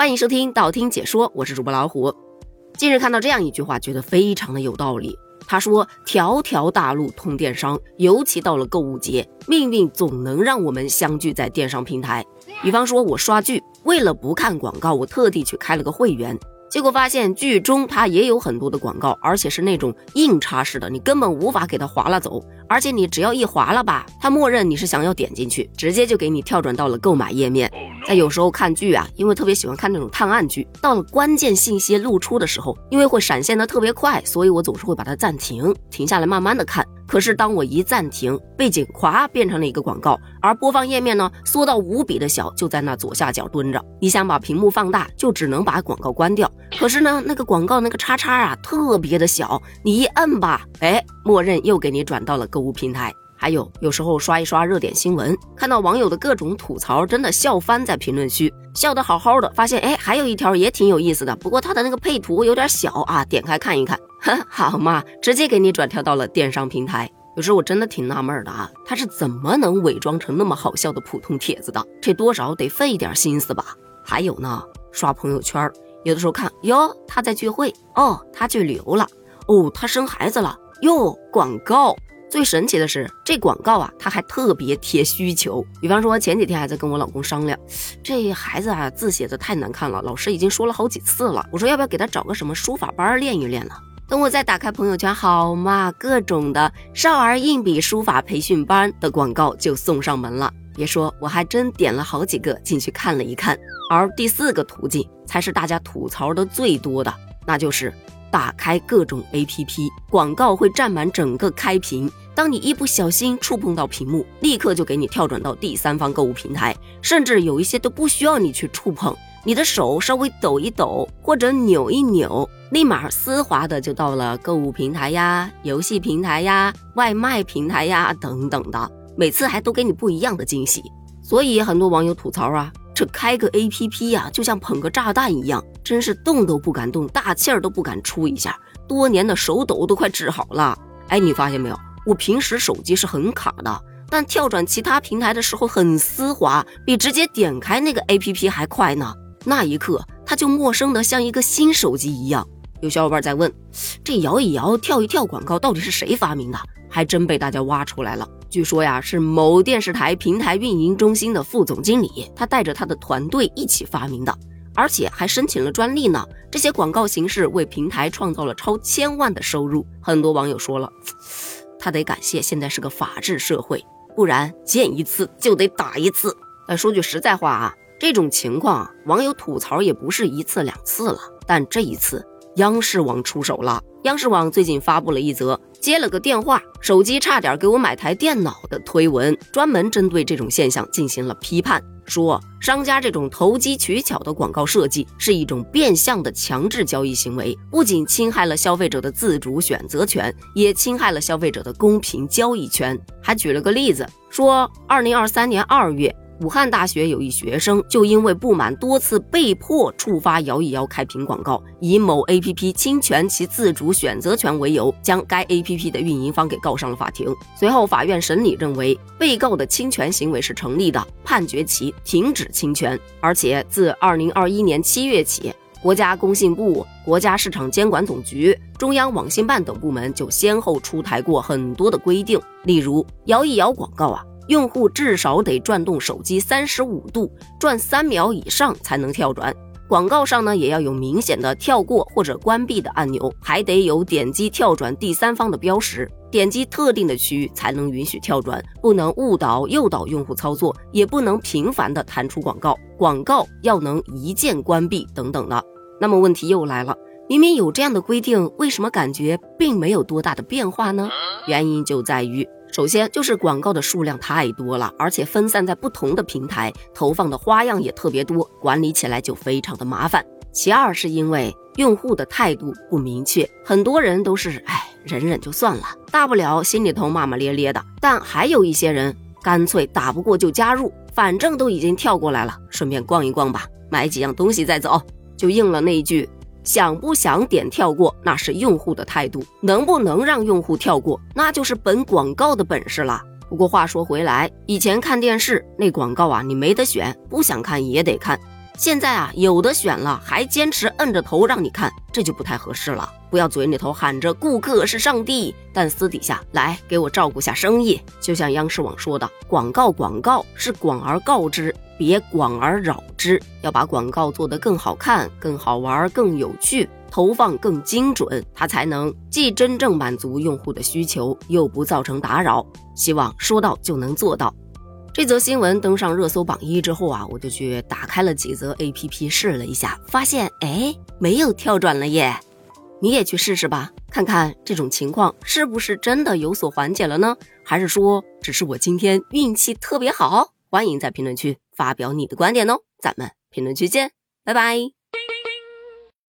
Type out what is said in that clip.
欢迎收听道听解说，我是主播老虎。近日看到这样一句话，觉得非常的有道理。他说：“条条大路通电商，尤其到了购物节，命运总能让我们相聚在电商平台。比方说，我刷剧，为了不看广告，我特地去开了个会员。”结果发现剧中它也有很多的广告，而且是那种硬插式的，你根本无法给它划拉走。而且你只要一划拉吧，它默认你是想要点进去，直接就给你跳转到了购买页面。在有时候看剧啊，因为特别喜欢看那种探案剧，到了关键信息露出的时候，因为会闪现的特别快，所以我总是会把它暂停，停下来慢慢的看。可是当我一暂停，背景咵变成了一个广告，而播放页面呢缩到无比的小，就在那左下角蹲着。你想把屏幕放大，就只能把广告关掉。可是呢，那个广告那个叉叉啊特别的小，你一摁吧，哎，默认又给你转到了购物平台。还有有时候刷一刷热点新闻，看到网友的各种吐槽，真的笑翻在评论区，笑得好好的。发现哎，还有一条也挺有意思的，不过它的那个配图有点小啊，点开看一看。好嘛，直接给你转跳到了电商平台。有时候我真的挺纳闷的啊，他是怎么能伪装成那么好笑的普通帖子的？这多少得费点心思吧？还有呢，刷朋友圈，有的时候看哟，他在聚会哦，他去旅游了哦，他生孩子了哟，广告。最神奇的是，这广告啊，他还特别贴需求。比方说，前几天还在跟我老公商量，这孩子啊字写的太难看了，老师已经说了好几次了。我说要不要给他找个什么书法班练一练呢？等我再打开朋友圈，好嘛，各种的少儿硬笔书法培训班的广告就送上门了。别说，我还真点了好几个进去看了一看。而第四个途径才是大家吐槽的最多的，那就是打开各种 APP，广告会占满整个开屏。当你一不小心触碰到屏幕，立刻就给你跳转到第三方购物平台，甚至有一些都不需要你去触碰，你的手稍微抖一抖或者扭一扭，立马丝滑的就到了购物平台呀、游戏平台呀、外卖平台呀等等的，每次还都给你不一样的惊喜。所以很多网友吐槽啊，这开个 APP 呀，就像捧个炸弹一样，真是动都不敢动，大气儿都不敢出一下，多年的手抖都快治好了。哎，你发现没有？我平时手机是很卡的，但跳转其他平台的时候很丝滑，比直接点开那个 APP 还快呢。那一刻，它就陌生的像一个新手机一样。有小伙伴在问，这摇一摇、跳一跳广告到底是谁发明的？还真被大家挖出来了。据说呀，是某电视台平台运营中心的副总经理，他带着他的团队一起发明的，而且还申请了专利呢。这些广告形式为平台创造了超千万的收入。很多网友说了。他得感谢现在是个法治社会，不然见一次就得打一次。但说句实在话啊，这种情况网友吐槽也不是一次两次了。但这一次，央视网出手了。央视网最近发布了一则接了个电话，手机差点给我买台电脑的推文，专门针对这种现象进行了批判。说商家这种投机取巧的广告设计是一种变相的强制交易行为，不仅侵害了消费者的自主选择权，也侵害了消费者的公平交易权。还举了个例子，说二零二三年二月。武汉大学有一学生就因为不满多次被迫触发摇一摇开屏广告，以某 APP 侵权其自主选择权为由，将该 APP 的运营方给告上了法庭。随后，法院审理认为被告的侵权行为是成立的，判决其停止侵权。而且自二零二一年七月起，国家工信部、国家市场监管总局、中央网信办等部门就先后出台过很多的规定，例如摇一摇广告啊。用户至少得转动手机三十五度，转三秒以上才能跳转。广告上呢，也要有明显的跳过或者关闭的按钮，还得有点击跳转第三方的标识。点击特定的区域才能允许跳转，不能误导诱导用户操作，也不能频繁的弹出广告。广告要能一键关闭等等的。那么问题又来了，明明有这样的规定，为什么感觉并没有多大的变化呢？原因就在于。首先就是广告的数量太多了，而且分散在不同的平台，投放的花样也特别多，管理起来就非常的麻烦。其二是因为用户的态度不明确，很多人都是哎忍忍就算了，大不了心里头骂骂咧咧的。但还有一些人干脆打不过就加入，反正都已经跳过来了，顺便逛一逛吧，买几样东西再走，就应了那一句。想不想点跳过，那是用户的态度；能不能让用户跳过，那就是本广告的本事了。不过话说回来，以前看电视那广告啊，你没得选，不想看也得看。现在啊，有的选了还坚持摁着头让你看，这就不太合适了。不要嘴里头喊着顾客是上帝，但私底下来给我照顾下生意。就像央视网说的，广告广告是广而告之，别广而扰之。要把广告做得更好看、更好玩、更有趣，投放更精准，它才能既真正满足用户的需求，又不造成打扰。希望说到就能做到。这则新闻登上热搜榜一之后啊，我就去打开了几则 APP 试了一下，发现哎，没有跳转了耶。你也去试试吧，看看这种情况是不是真的有所缓解了呢？还是说只是我今天运气特别好？欢迎在评论区发表你的观点哦，咱们评论区见，拜拜。